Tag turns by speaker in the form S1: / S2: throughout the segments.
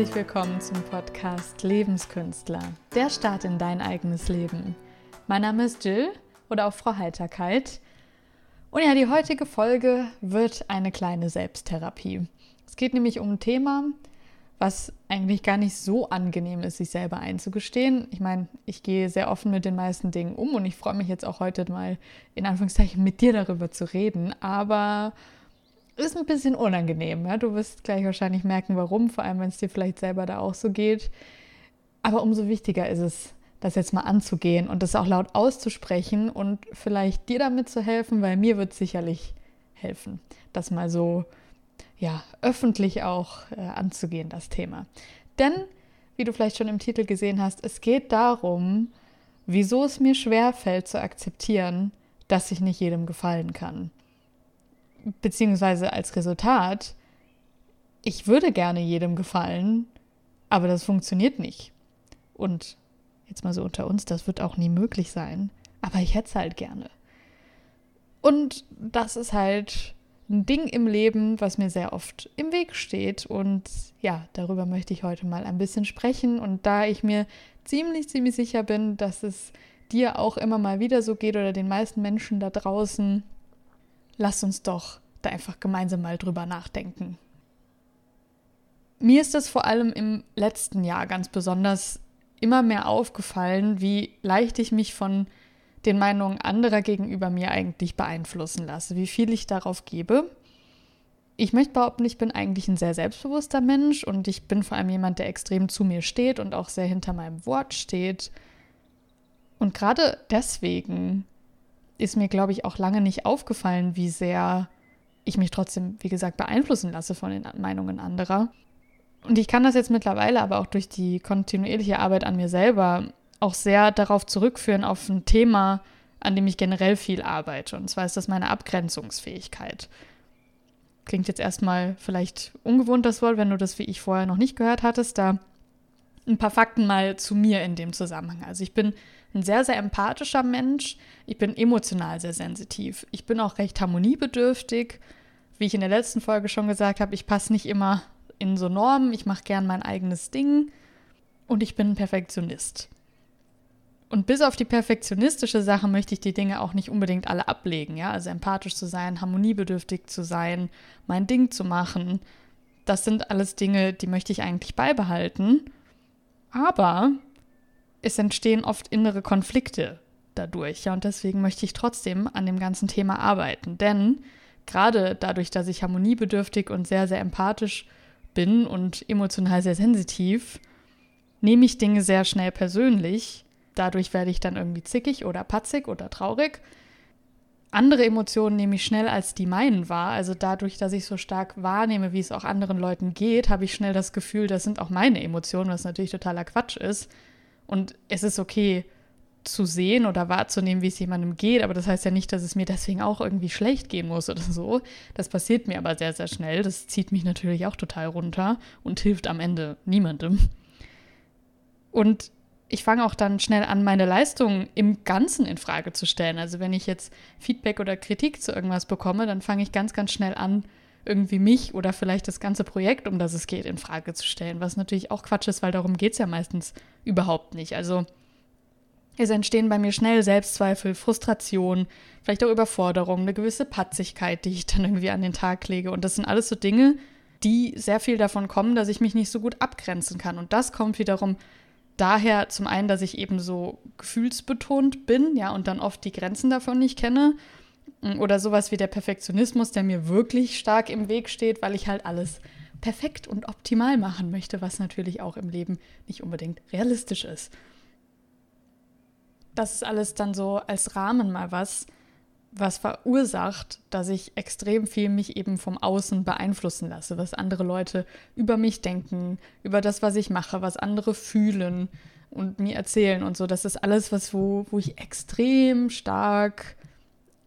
S1: herzlich willkommen zum Podcast Lebenskünstler, der Start in dein eigenes Leben. Mein Name ist Jill oder auch Frau Heiterkeit. Und ja, die heutige Folge wird eine kleine Selbsttherapie. Es geht nämlich um ein Thema, was eigentlich gar nicht so angenehm ist, sich selber einzugestehen. Ich meine, ich gehe sehr offen mit den meisten Dingen um und ich freue mich jetzt auch heute mal in Anführungszeichen mit dir darüber zu reden, aber ist ein bisschen unangenehm. Ja? Du wirst gleich wahrscheinlich merken, warum, vor allem wenn es dir vielleicht selber da auch so geht. Aber umso wichtiger ist es, das jetzt mal anzugehen und das auch laut auszusprechen und vielleicht dir damit zu helfen, weil mir wird sicherlich helfen, das mal so ja, öffentlich auch äh, anzugehen, das Thema. Denn, wie du vielleicht schon im Titel gesehen hast, es geht darum, wieso es mir schwer fällt zu akzeptieren, dass ich nicht jedem gefallen kann beziehungsweise als Resultat, ich würde gerne jedem gefallen, aber das funktioniert nicht. Und jetzt mal so unter uns, das wird auch nie möglich sein, aber ich hätte es halt gerne. Und das ist halt ein Ding im Leben, was mir sehr oft im Weg steht. Und ja, darüber möchte ich heute mal ein bisschen sprechen. Und da ich mir ziemlich, ziemlich sicher bin, dass es dir auch immer mal wieder so geht oder den meisten Menschen da draußen, lass uns doch da einfach gemeinsam mal drüber nachdenken. Mir ist es vor allem im letzten Jahr ganz besonders immer mehr aufgefallen, wie leicht ich mich von den Meinungen anderer gegenüber mir eigentlich beeinflussen lasse, wie viel ich darauf gebe. Ich möchte behaupten, ich bin eigentlich ein sehr selbstbewusster Mensch und ich bin vor allem jemand, der extrem zu mir steht und auch sehr hinter meinem Wort steht. Und gerade deswegen ist mir, glaube ich, auch lange nicht aufgefallen, wie sehr ich mich trotzdem, wie gesagt, beeinflussen lasse von den Meinungen anderer. Und ich kann das jetzt mittlerweile aber auch durch die kontinuierliche Arbeit an mir selber auch sehr darauf zurückführen, auf ein Thema, an dem ich generell viel arbeite. Und zwar ist das meine Abgrenzungsfähigkeit. Klingt jetzt erstmal vielleicht ungewohnt das Wort, wenn du das wie ich vorher noch nicht gehört hattest. Da ein paar Fakten mal zu mir in dem Zusammenhang. Also ich bin ein sehr, sehr empathischer Mensch. Ich bin emotional sehr sensitiv. Ich bin auch recht harmoniebedürftig. Wie ich in der letzten Folge schon gesagt habe, ich passe nicht immer in so Normen. Ich mache gern mein eigenes Ding. Und ich bin ein Perfektionist. Und bis auf die perfektionistische Sache möchte ich die Dinge auch nicht unbedingt alle ablegen, ja. Also empathisch zu sein, harmoniebedürftig zu sein, mein Ding zu machen. Das sind alles Dinge, die möchte ich eigentlich beibehalten. Aber es entstehen oft innere Konflikte dadurch. Ja, und deswegen möchte ich trotzdem an dem ganzen Thema arbeiten. Denn gerade dadurch, dass ich harmoniebedürftig und sehr, sehr empathisch bin und emotional sehr sensitiv, nehme ich Dinge sehr schnell persönlich. Dadurch werde ich dann irgendwie zickig oder patzig oder traurig. Andere Emotionen nehme ich schnell als die meinen wahr. Also dadurch, dass ich so stark wahrnehme, wie es auch anderen Leuten geht, habe ich schnell das Gefühl, das sind auch meine Emotionen, was natürlich totaler Quatsch ist. Und es ist okay zu sehen oder wahrzunehmen, wie es jemandem geht, aber das heißt ja nicht, dass es mir deswegen auch irgendwie schlecht gehen muss oder so. Das passiert mir aber sehr, sehr schnell. Das zieht mich natürlich auch total runter und hilft am Ende niemandem. Und ich fange auch dann schnell an, meine Leistung im Ganzen in Frage zu stellen. Also wenn ich jetzt Feedback oder Kritik zu irgendwas bekomme, dann fange ich ganz, ganz schnell an, irgendwie mich oder vielleicht das ganze Projekt, um das es geht, in Frage zu stellen, was natürlich auch Quatsch ist, weil darum geht es ja meistens überhaupt nicht. Also es entstehen bei mir schnell Selbstzweifel, Frustration, vielleicht auch Überforderung, eine gewisse Patzigkeit, die ich dann irgendwie an den Tag lege. Und das sind alles so Dinge, die sehr viel davon kommen, dass ich mich nicht so gut abgrenzen kann. Und das kommt wiederum daher zum einen, dass ich eben so gefühlsbetont bin, ja, und dann oft die Grenzen davon nicht kenne oder sowas wie der Perfektionismus, der mir wirklich stark im Weg steht, weil ich halt alles perfekt und optimal machen möchte, was natürlich auch im Leben nicht unbedingt realistisch ist. Das ist alles dann so als Rahmen mal was, was verursacht, dass ich extrem viel mich eben vom Außen beeinflussen lasse, was andere Leute über mich denken, über das, was ich mache, was andere fühlen und mir erzählen und so. Das ist alles was, wo, wo ich extrem stark,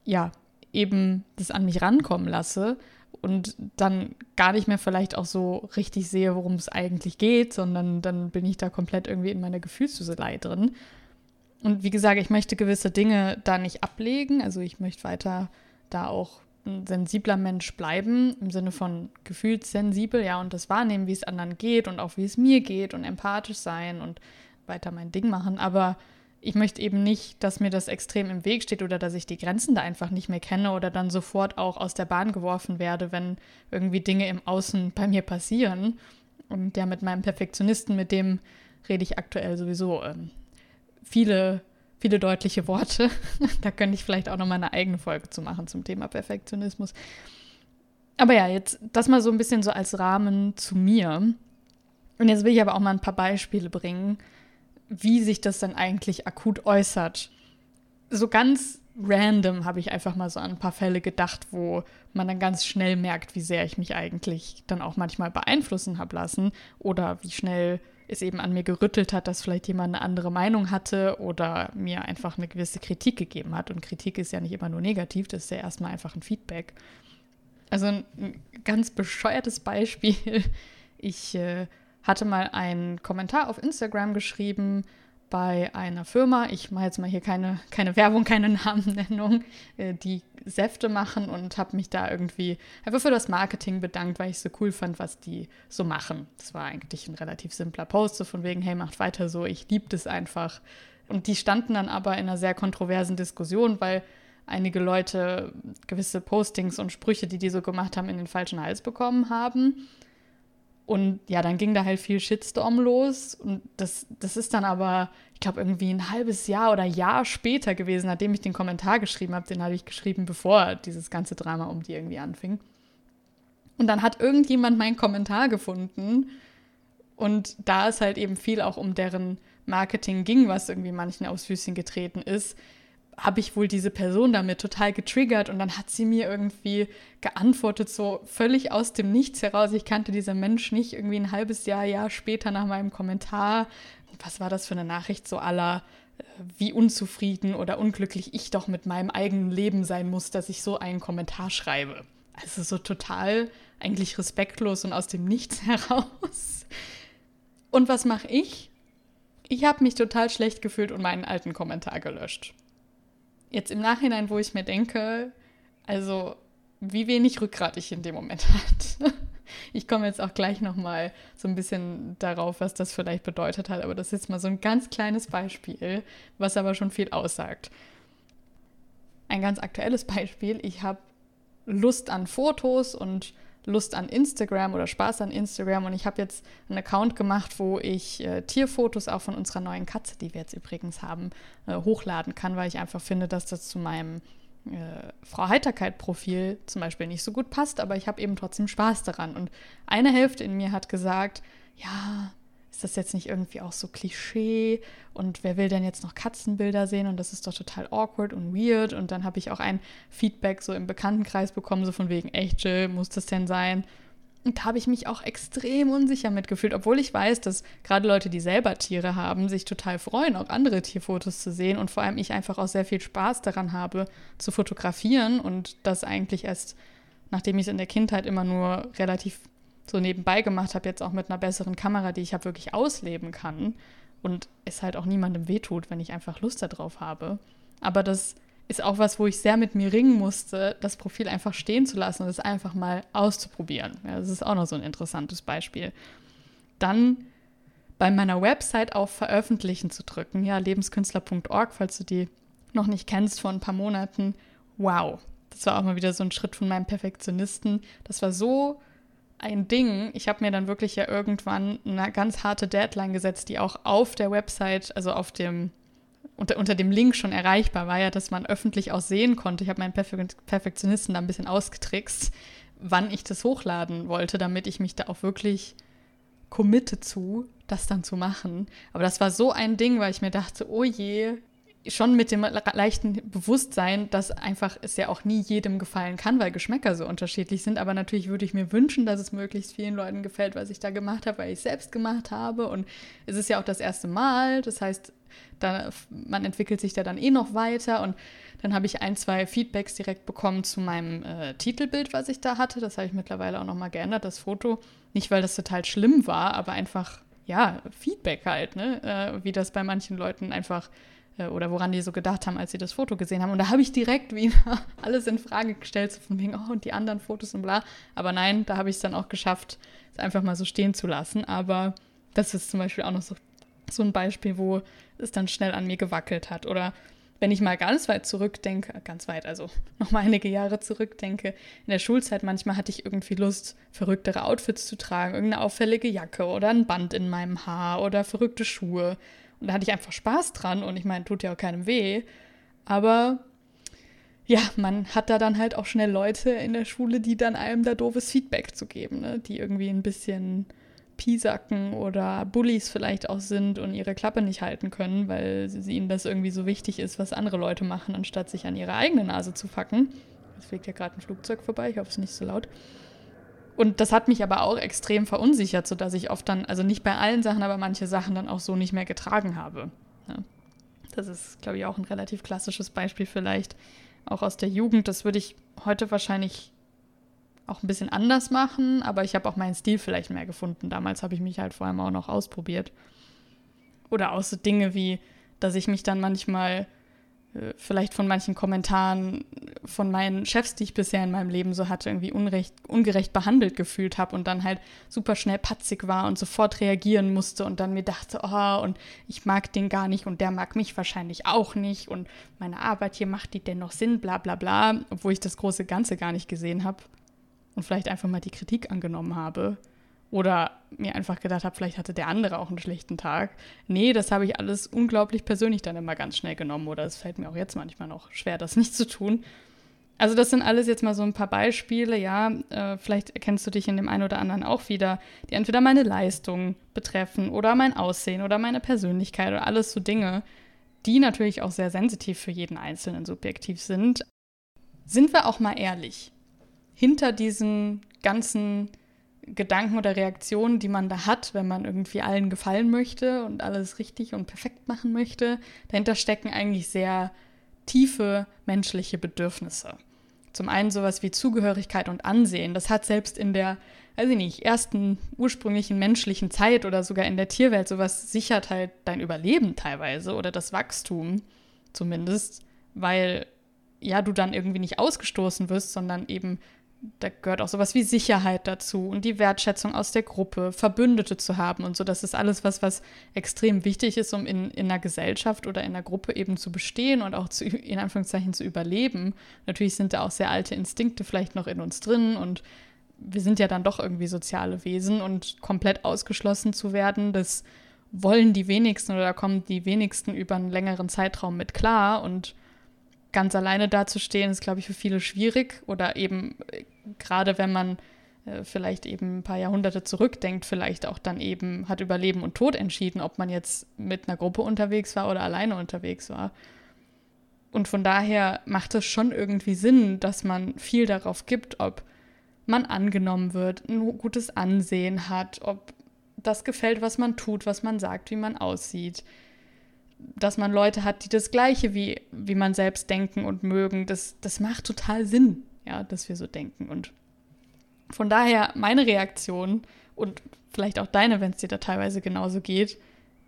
S1: ja, eben das an mich rankommen lasse und dann gar nicht mehr vielleicht auch so richtig sehe, worum es eigentlich geht, sondern dann bin ich da komplett irgendwie in meiner Gefühlsduselei drin. Und wie gesagt, ich möchte gewisse Dinge da nicht ablegen, also ich möchte weiter da auch ein sensibler Mensch bleiben, im Sinne von gefühlssensibel, ja, und das wahrnehmen, wie es anderen geht und auch wie es mir geht und empathisch sein und weiter mein Ding machen. Aber ich möchte eben nicht, dass mir das extrem im Weg steht oder dass ich die Grenzen da einfach nicht mehr kenne oder dann sofort auch aus der Bahn geworfen werde, wenn irgendwie Dinge im Außen bei mir passieren. Und ja, mit meinem Perfektionisten, mit dem rede ich aktuell sowieso ähm, viele viele deutliche Worte. da könnte ich vielleicht auch noch mal eine eigene Folge zu machen zum Thema Perfektionismus. Aber ja, jetzt das mal so ein bisschen so als Rahmen zu mir. Und jetzt will ich aber auch mal ein paar Beispiele bringen, wie sich das dann eigentlich akut äußert. So ganz random habe ich einfach mal so an ein paar Fälle gedacht, wo man dann ganz schnell merkt, wie sehr ich mich eigentlich dann auch manchmal beeinflussen habe lassen oder wie schnell es eben an mir gerüttelt hat, dass vielleicht jemand eine andere Meinung hatte oder mir einfach eine gewisse Kritik gegeben hat. Und Kritik ist ja nicht immer nur negativ, das ist ja erstmal einfach ein Feedback. Also ein, ganz bescheuertes Beispiel. Ich äh, hatte mal einen Kommentar auf Instagram geschrieben, bei einer Firma, ich mache jetzt mal hier keine, keine Werbung, keine Namennennung, äh, die Säfte machen und habe mich da irgendwie einfach für das Marketing bedankt, weil ich so cool fand, was die so machen. Das war eigentlich ein relativ simpler Post, so von wegen, hey, macht weiter so, ich liebe das einfach. Und die standen dann aber in einer sehr kontroversen Diskussion, weil einige Leute gewisse Postings und Sprüche, die die so gemacht haben, in den falschen Hals bekommen haben. Und ja, dann ging da halt viel Shitstorm los. Und das, das ist dann aber, ich glaube, irgendwie ein halbes Jahr oder Jahr später gewesen, nachdem ich den Kommentar geschrieben habe. Den habe ich geschrieben, bevor dieses ganze Drama um die irgendwie anfing. Und dann hat irgendjemand meinen Kommentar gefunden. Und da es halt eben viel auch um deren Marketing ging, was irgendwie manchen aufs Füßchen getreten ist, habe ich wohl diese Person damit total getriggert und dann hat sie mir irgendwie geantwortet, so völlig aus dem Nichts heraus. Ich kannte diesen Mensch nicht, irgendwie ein halbes Jahr, Jahr später nach meinem Kommentar. Was war das für eine Nachricht so aller, äh, wie unzufrieden oder unglücklich ich doch mit meinem eigenen Leben sein muss, dass ich so einen Kommentar schreibe. Also so total eigentlich respektlos und aus dem Nichts heraus. Und was mache ich? Ich habe mich total schlecht gefühlt und meinen alten Kommentar gelöscht jetzt im Nachhinein, wo ich mir denke, also wie wenig Rückgrat ich in dem Moment hatte. Ich komme jetzt auch gleich nochmal so ein bisschen darauf, was das vielleicht bedeutet hat, aber das ist jetzt mal so ein ganz kleines Beispiel, was aber schon viel aussagt. Ein ganz aktuelles Beispiel, ich habe Lust an Fotos und Lust an Instagram oder Spaß an Instagram und ich habe jetzt einen Account gemacht, wo ich äh, Tierfotos auch von unserer neuen Katze, die wir jetzt übrigens haben, äh, hochladen kann, weil ich einfach finde, dass das zu meinem äh, Frau Heiterkeit-Profil zum Beispiel nicht so gut passt, aber ich habe eben trotzdem Spaß daran. Und eine Hälfte in mir hat gesagt, ja, ist das jetzt nicht irgendwie auch so Klischee? Und wer will denn jetzt noch Katzenbilder sehen? Und das ist doch total awkward und weird. Und dann habe ich auch ein Feedback so im Bekanntenkreis bekommen, so von wegen, echt, Jill, muss das denn sein? Und da habe ich mich auch extrem unsicher mitgefühlt, obwohl ich weiß, dass gerade Leute, die selber Tiere haben, sich total freuen, auch andere Tierfotos zu sehen. Und vor allem ich einfach auch sehr viel Spaß daran habe, zu fotografieren und das eigentlich erst, nachdem ich es in der Kindheit immer nur relativ so nebenbei gemacht habe, jetzt auch mit einer besseren Kamera, die ich habe wirklich ausleben kann und es halt auch niemandem wehtut, wenn ich einfach Lust darauf habe. Aber das ist auch was, wo ich sehr mit mir ringen musste, das Profil einfach stehen zu lassen und es einfach mal auszuprobieren. Ja, das ist auch noch so ein interessantes Beispiel. Dann bei meiner Website auf Veröffentlichen zu drücken, ja, lebenskünstler.org, falls du die noch nicht kennst, vor ein paar Monaten. Wow, das war auch mal wieder so ein Schritt von meinem Perfektionisten. Das war so ein Ding. Ich habe mir dann wirklich ja irgendwann eine ganz harte Deadline gesetzt, die auch auf der Website, also auf dem unter, unter dem Link schon erreichbar war, ja, dass man öffentlich auch sehen konnte. Ich habe meinen Perfektionisten da ein bisschen ausgetrickst, wann ich das hochladen wollte, damit ich mich da auch wirklich committe zu, das dann zu machen. Aber das war so ein Ding, weil ich mir dachte, oh je, schon mit dem leichten Bewusstsein, dass einfach es ja auch nie jedem gefallen kann, weil Geschmäcker so unterschiedlich sind. Aber natürlich würde ich mir wünschen, dass es möglichst vielen Leuten gefällt, was ich da gemacht habe, weil ich selbst gemacht habe. Und es ist ja auch das erste Mal. Das heißt, da, man entwickelt sich da dann eh noch weiter. Und dann habe ich ein, zwei Feedbacks direkt bekommen zu meinem äh, Titelbild, was ich da hatte. Das habe ich mittlerweile auch nochmal geändert, das Foto. Nicht, weil das total schlimm war, aber einfach, ja, Feedback halt, ne? Äh, wie das bei manchen Leuten einfach oder woran die so gedacht haben, als sie das Foto gesehen haben. Und da habe ich direkt wieder alles in Frage gestellt, so von wegen, oh, und die anderen Fotos und bla. Aber nein, da habe ich es dann auch geschafft, es einfach mal so stehen zu lassen. Aber das ist zum Beispiel auch noch so, so ein Beispiel, wo es dann schnell an mir gewackelt hat. Oder wenn ich mal ganz weit zurückdenke, ganz weit, also noch mal einige Jahre zurückdenke, in der Schulzeit manchmal hatte ich irgendwie Lust, verrücktere Outfits zu tragen, irgendeine auffällige Jacke oder ein Band in meinem Haar oder verrückte Schuhe. Da hatte ich einfach Spaß dran und ich meine, tut ja auch keinem weh. Aber ja, man hat da dann halt auch schnell Leute in der Schule, die dann einem da doofes Feedback zu geben, ne? die irgendwie ein bisschen Piesacken oder Bullies vielleicht auch sind und ihre Klappe nicht halten können, weil sie, ihnen das irgendwie so wichtig ist, was andere Leute machen, anstatt sich an ihre eigene Nase zu facken. Es fliegt ja gerade ein Flugzeug vorbei, ich hoffe, es ist nicht so laut. Und das hat mich aber auch extrem verunsichert, sodass ich oft dann, also nicht bei allen Sachen, aber manche Sachen dann auch so nicht mehr getragen habe. Ja. Das ist, glaube ich, auch ein relativ klassisches Beispiel vielleicht, auch aus der Jugend. Das würde ich heute wahrscheinlich auch ein bisschen anders machen, aber ich habe auch meinen Stil vielleicht mehr gefunden. Damals habe ich mich halt vor allem auch noch ausprobiert. Oder auch so Dinge wie, dass ich mich dann manchmal vielleicht von manchen Kommentaren von meinen Chefs, die ich bisher in meinem Leben so hatte, irgendwie unrecht, ungerecht behandelt gefühlt habe und dann halt super schnell patzig war und sofort reagieren musste und dann mir dachte, oh, und ich mag den gar nicht und der mag mich wahrscheinlich auch nicht und meine Arbeit hier macht die denn noch Sinn, bla bla bla, obwohl ich das große Ganze gar nicht gesehen habe und vielleicht einfach mal die Kritik angenommen habe oder mir einfach gedacht habe, vielleicht hatte der andere auch einen schlechten Tag. Nee, das habe ich alles unglaublich persönlich dann immer ganz schnell genommen oder es fällt mir auch jetzt manchmal noch schwer, das nicht zu tun. Also das sind alles jetzt mal so ein paar Beispiele, ja, äh, vielleicht erkennst du dich in dem einen oder anderen auch wieder, die entweder meine Leistung betreffen oder mein Aussehen oder meine Persönlichkeit oder alles so Dinge, die natürlich auch sehr sensitiv für jeden Einzelnen subjektiv sind. Sind wir auch mal ehrlich, hinter diesen ganzen Gedanken oder Reaktionen, die man da hat, wenn man irgendwie allen gefallen möchte und alles richtig und perfekt machen möchte, dahinter stecken eigentlich sehr tiefe menschliche Bedürfnisse. Zum einen sowas wie Zugehörigkeit und Ansehen. Das hat selbst in der, weiß ich nicht, ersten ursprünglichen menschlichen Zeit oder sogar in der Tierwelt sowas sichert halt dein Überleben teilweise oder das Wachstum zumindest, weil ja du dann irgendwie nicht ausgestoßen wirst, sondern eben da gehört auch sowas wie Sicherheit dazu und die Wertschätzung aus der Gruppe, Verbündete zu haben und so. Das ist alles was, was extrem wichtig ist, um in, in einer Gesellschaft oder in einer Gruppe eben zu bestehen und auch zu, in Anführungszeichen zu überleben. Natürlich sind da auch sehr alte Instinkte vielleicht noch in uns drin und wir sind ja dann doch irgendwie soziale Wesen und komplett ausgeschlossen zu werden, das wollen die wenigsten oder kommen die wenigsten über einen längeren Zeitraum mit klar und ganz alleine dazustehen, ist, glaube ich, für viele schwierig. Oder eben, gerade wenn man äh, vielleicht eben ein paar Jahrhunderte zurückdenkt, vielleicht auch dann eben hat über Leben und Tod entschieden, ob man jetzt mit einer Gruppe unterwegs war oder alleine unterwegs war. Und von daher macht es schon irgendwie Sinn, dass man viel darauf gibt, ob man angenommen wird, ein gutes Ansehen hat, ob das gefällt, was man tut, was man sagt, wie man aussieht dass man Leute hat, die das Gleiche wie, wie man selbst denken und mögen, das, das macht total Sinn, ja, dass wir so denken. Und von daher meine Reaktion und vielleicht auch deine, wenn es dir da teilweise genauso geht,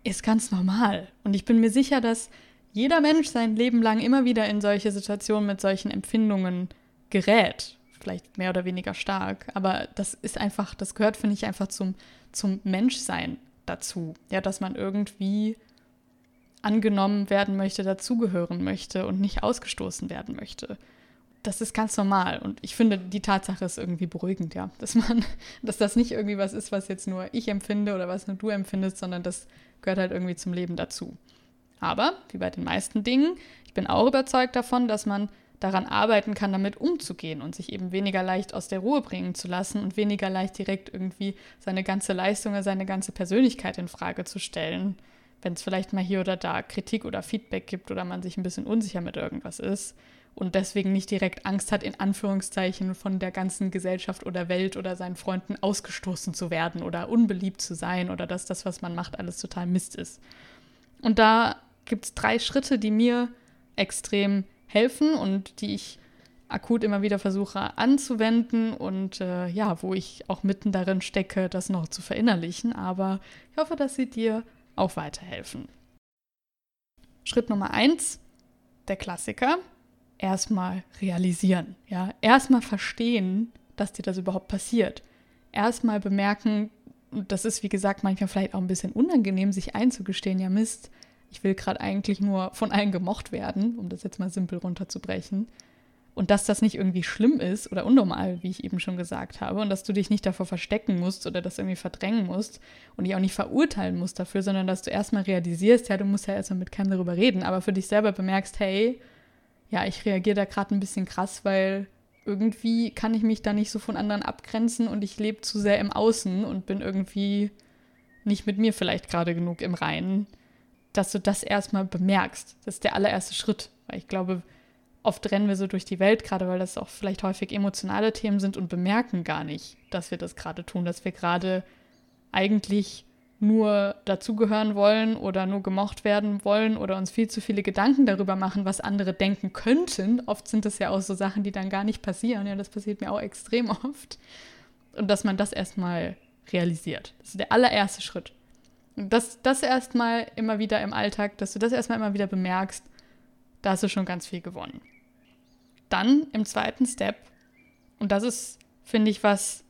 S1: ist ganz normal. Und ich bin mir sicher, dass jeder Mensch sein Leben lang immer wieder in solche Situationen mit solchen Empfindungen gerät. Vielleicht mehr oder weniger stark. Aber das ist einfach, das gehört, finde ich, einfach zum, zum Menschsein dazu. Ja, dass man irgendwie angenommen werden möchte, dazugehören möchte und nicht ausgestoßen werden möchte. Das ist ganz normal. Und ich finde, die Tatsache ist irgendwie beruhigend, ja, dass man, dass das nicht irgendwie was ist, was jetzt nur ich empfinde oder was nur du empfindest, sondern das gehört halt irgendwie zum Leben dazu. Aber, wie bei den meisten Dingen, ich bin auch überzeugt davon, dass man daran arbeiten kann, damit umzugehen und sich eben weniger leicht aus der Ruhe bringen zu lassen und weniger leicht direkt irgendwie seine ganze Leistung oder seine ganze Persönlichkeit in Frage zu stellen wenn es vielleicht mal hier oder da Kritik oder Feedback gibt oder man sich ein bisschen unsicher mit irgendwas ist und deswegen nicht direkt Angst hat, in Anführungszeichen von der ganzen Gesellschaft oder Welt oder seinen Freunden ausgestoßen zu werden oder unbeliebt zu sein oder dass das, was man macht, alles total Mist ist. Und da gibt es drei Schritte, die mir extrem helfen und die ich akut immer wieder versuche anzuwenden und äh, ja, wo ich auch mitten darin stecke, das noch zu verinnerlichen. Aber ich hoffe, dass sie dir auch weiterhelfen. Schritt Nummer eins, der Klassiker, erstmal realisieren. Ja, erstmal verstehen, dass dir das überhaupt passiert. Erstmal bemerken, und das ist wie gesagt manchmal vielleicht auch ein bisschen unangenehm, sich einzugestehen, ja Mist, ich will gerade eigentlich nur von allen gemocht werden, um das jetzt mal simpel runterzubrechen. Und dass das nicht irgendwie schlimm ist oder unnormal, wie ich eben schon gesagt habe, und dass du dich nicht davor verstecken musst oder das irgendwie verdrängen musst und dich auch nicht verurteilen musst dafür, sondern dass du erstmal realisierst, ja, du musst ja erstmal mit keinem darüber reden, aber für dich selber bemerkst, hey, ja, ich reagiere da gerade ein bisschen krass, weil irgendwie kann ich mich da nicht so von anderen abgrenzen und ich lebe zu sehr im Außen und bin irgendwie nicht mit mir vielleicht gerade genug im Reinen, dass du das erstmal bemerkst. Das ist der allererste Schritt, weil ich glaube, oft rennen wir so durch die Welt, gerade weil das auch vielleicht häufig emotionale Themen sind und bemerken gar nicht, dass wir das gerade tun, dass wir gerade eigentlich nur dazugehören wollen oder nur gemocht werden wollen oder uns viel zu viele Gedanken darüber machen, was andere denken könnten. Oft sind das ja auch so Sachen, die dann gar nicht passieren. Ja, das passiert mir auch extrem oft. Und dass man das erstmal realisiert. Das ist der allererste Schritt. Und das, das erstmal immer wieder im Alltag, dass du das erstmal immer wieder bemerkst, da hast du schon ganz viel gewonnen. Dann im zweiten Step, und das ist, finde ich, was,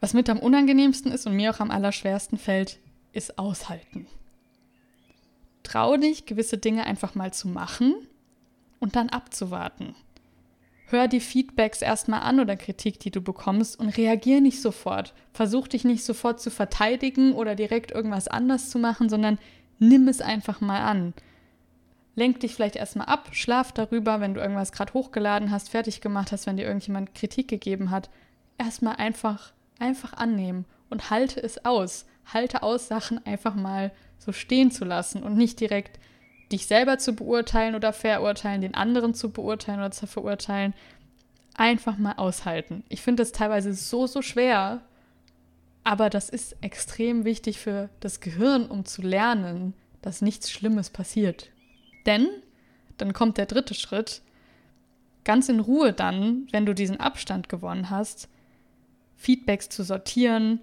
S1: was mit am unangenehmsten ist und mir auch am allerschwersten fällt, ist aushalten. Trau dich, gewisse Dinge einfach mal zu machen und dann abzuwarten. Hör die Feedbacks erstmal an oder Kritik, die du bekommst und reagier nicht sofort. Versuch dich nicht sofort zu verteidigen oder direkt irgendwas anders zu machen, sondern nimm es einfach mal an lenk dich vielleicht erstmal ab, schlaf darüber, wenn du irgendwas gerade hochgeladen hast, fertig gemacht hast, wenn dir irgendjemand Kritik gegeben hat. Erstmal einfach, einfach annehmen und halte es aus. Halte aus, Sachen einfach mal so stehen zu lassen und nicht direkt dich selber zu beurteilen oder verurteilen, den anderen zu beurteilen oder zu verurteilen. Einfach mal aushalten. Ich finde das teilweise so, so schwer, aber das ist extrem wichtig für das Gehirn, um zu lernen, dass nichts Schlimmes passiert. Denn, dann kommt der dritte Schritt, ganz in Ruhe dann, wenn du diesen Abstand gewonnen hast, Feedbacks zu sortieren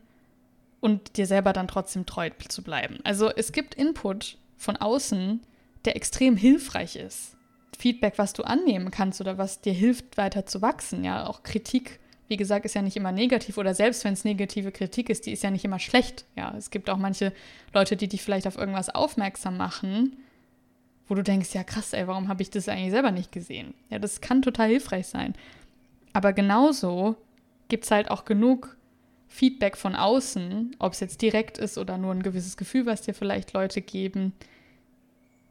S1: und dir selber dann trotzdem treu zu bleiben. Also es gibt Input von außen, der extrem hilfreich ist. Feedback, was du annehmen kannst oder was dir hilft, weiter zu wachsen. Ja, auch Kritik, wie gesagt, ist ja nicht immer negativ oder selbst wenn es negative Kritik ist, die ist ja nicht immer schlecht. Ja, es gibt auch manche Leute, die dich vielleicht auf irgendwas aufmerksam machen wo du denkst, ja krass, ey, warum habe ich das eigentlich selber nicht gesehen? Ja, das kann total hilfreich sein. Aber genauso gibt es halt auch genug Feedback von außen, ob es jetzt direkt ist oder nur ein gewisses Gefühl, was dir vielleicht Leute geben,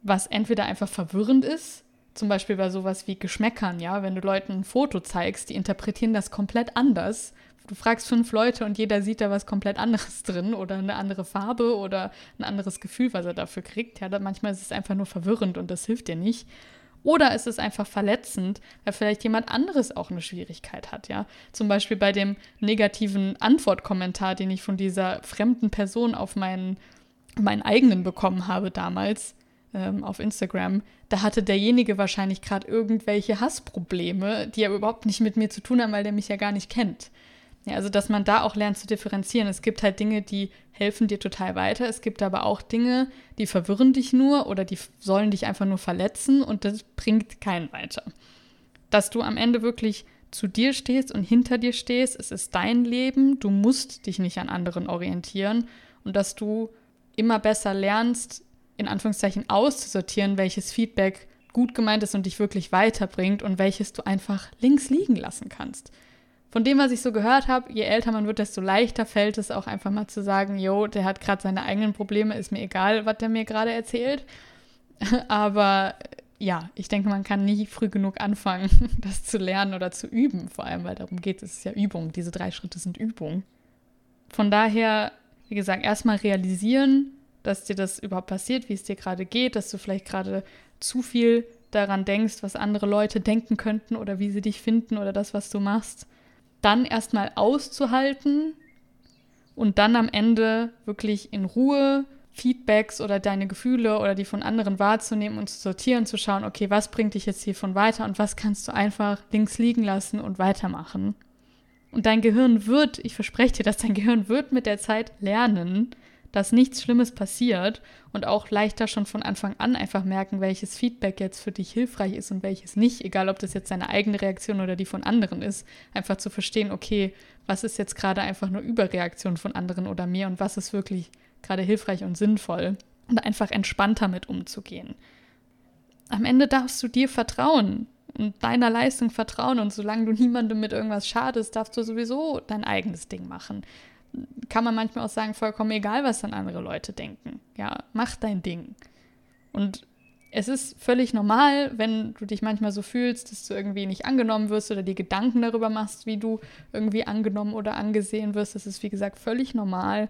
S1: was entweder einfach verwirrend ist, zum Beispiel bei sowas wie Geschmäckern, ja, wenn du Leuten ein Foto zeigst, die interpretieren das komplett anders du fragst fünf Leute und jeder sieht da was komplett anderes drin oder eine andere Farbe oder ein anderes Gefühl, was er dafür kriegt. Ja, manchmal ist es einfach nur verwirrend und das hilft dir nicht. Oder ist es einfach verletzend, weil vielleicht jemand anderes auch eine Schwierigkeit hat, ja. Zum Beispiel bei dem negativen Antwortkommentar, den ich von dieser fremden Person auf meinen, meinen eigenen bekommen habe damals ähm, auf Instagram, da hatte derjenige wahrscheinlich gerade irgendwelche Hassprobleme, die aber überhaupt nicht mit mir zu tun haben, weil der mich ja gar nicht kennt. Ja, also dass man da auch lernt zu differenzieren. Es gibt halt Dinge, die helfen dir total weiter. Es gibt aber auch Dinge, die verwirren dich nur oder die sollen dich einfach nur verletzen und das bringt keinen weiter. Dass du am Ende wirklich zu dir stehst und hinter dir stehst, es ist dein Leben, du musst dich nicht an anderen orientieren und dass du immer besser lernst, in Anführungszeichen auszusortieren, welches Feedback gut gemeint ist und dich wirklich weiterbringt und welches du einfach links liegen lassen kannst von dem, was ich so gehört habe, je älter man wird, desto leichter fällt es auch einfach mal zu sagen, jo, der hat gerade seine eigenen Probleme, ist mir egal, was der mir gerade erzählt. Aber ja, ich denke, man kann nie früh genug anfangen, das zu lernen oder zu üben, vor allem, weil darum geht es, es ist ja Übung. Diese drei Schritte sind Übung. Von daher, wie gesagt, erstmal realisieren, dass dir das überhaupt passiert, wie es dir gerade geht, dass du vielleicht gerade zu viel daran denkst, was andere Leute denken könnten oder wie sie dich finden oder das, was du machst dann erstmal auszuhalten und dann am Ende wirklich in Ruhe Feedbacks oder deine Gefühle oder die von anderen wahrzunehmen und zu sortieren, zu schauen, okay, was bringt dich jetzt hiervon weiter und was kannst du einfach links liegen lassen und weitermachen. Und dein Gehirn wird, ich verspreche dir, dass dein Gehirn wird mit der Zeit lernen, dass nichts Schlimmes passiert und auch leichter schon von Anfang an einfach merken, welches Feedback jetzt für dich hilfreich ist und welches nicht, egal ob das jetzt deine eigene Reaktion oder die von anderen ist, einfach zu verstehen, okay, was ist jetzt gerade einfach nur Überreaktion von anderen oder mir und was ist wirklich gerade hilfreich und sinnvoll und einfach entspannter mit umzugehen. Am Ende darfst du dir vertrauen und deiner Leistung vertrauen und solange du niemandem mit irgendwas schadest, darfst du sowieso dein eigenes Ding machen kann man manchmal auch sagen, vollkommen egal, was dann andere Leute denken. Ja, mach dein Ding. Und es ist völlig normal, wenn du dich manchmal so fühlst, dass du irgendwie nicht angenommen wirst oder dir Gedanken darüber machst, wie du irgendwie angenommen oder angesehen wirst. Das ist, wie gesagt, völlig normal.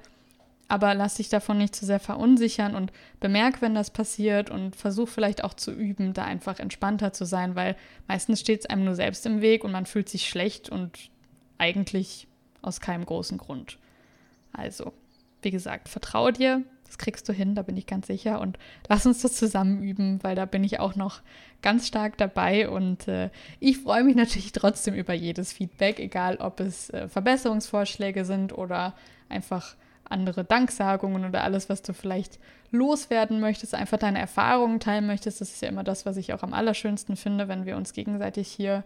S1: Aber lass dich davon nicht zu sehr verunsichern und bemerk, wenn das passiert und versuch vielleicht auch zu üben, da einfach entspannter zu sein, weil meistens steht es einem nur selbst im Weg und man fühlt sich schlecht und eigentlich aus keinem großen Grund. Also, wie gesagt, vertraue dir, das kriegst du hin, da bin ich ganz sicher. Und lass uns das zusammen üben, weil da bin ich auch noch ganz stark dabei. Und äh, ich freue mich natürlich trotzdem über jedes Feedback, egal ob es äh, Verbesserungsvorschläge sind oder einfach andere Danksagungen oder alles, was du vielleicht loswerden möchtest, einfach deine Erfahrungen teilen möchtest. Das ist ja immer das, was ich auch am allerschönsten finde, wenn wir uns gegenseitig hier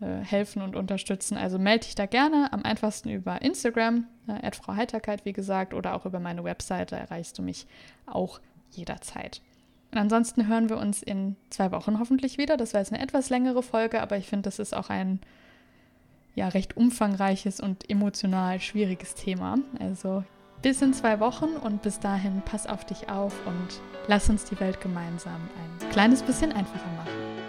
S1: helfen und unterstützen. Also melde dich da gerne, am einfachsten über Instagram, äh, Frau Heiterkeit, wie gesagt, oder auch über meine Webseite erreichst du mich auch jederzeit. Und ansonsten hören wir uns in zwei Wochen hoffentlich wieder. Das war jetzt eine etwas längere Folge, aber ich finde, das ist auch ein ja, recht umfangreiches und emotional schwieriges Thema. Also bis in zwei Wochen und bis dahin pass auf dich auf und lass uns die Welt gemeinsam ein kleines bisschen einfacher machen.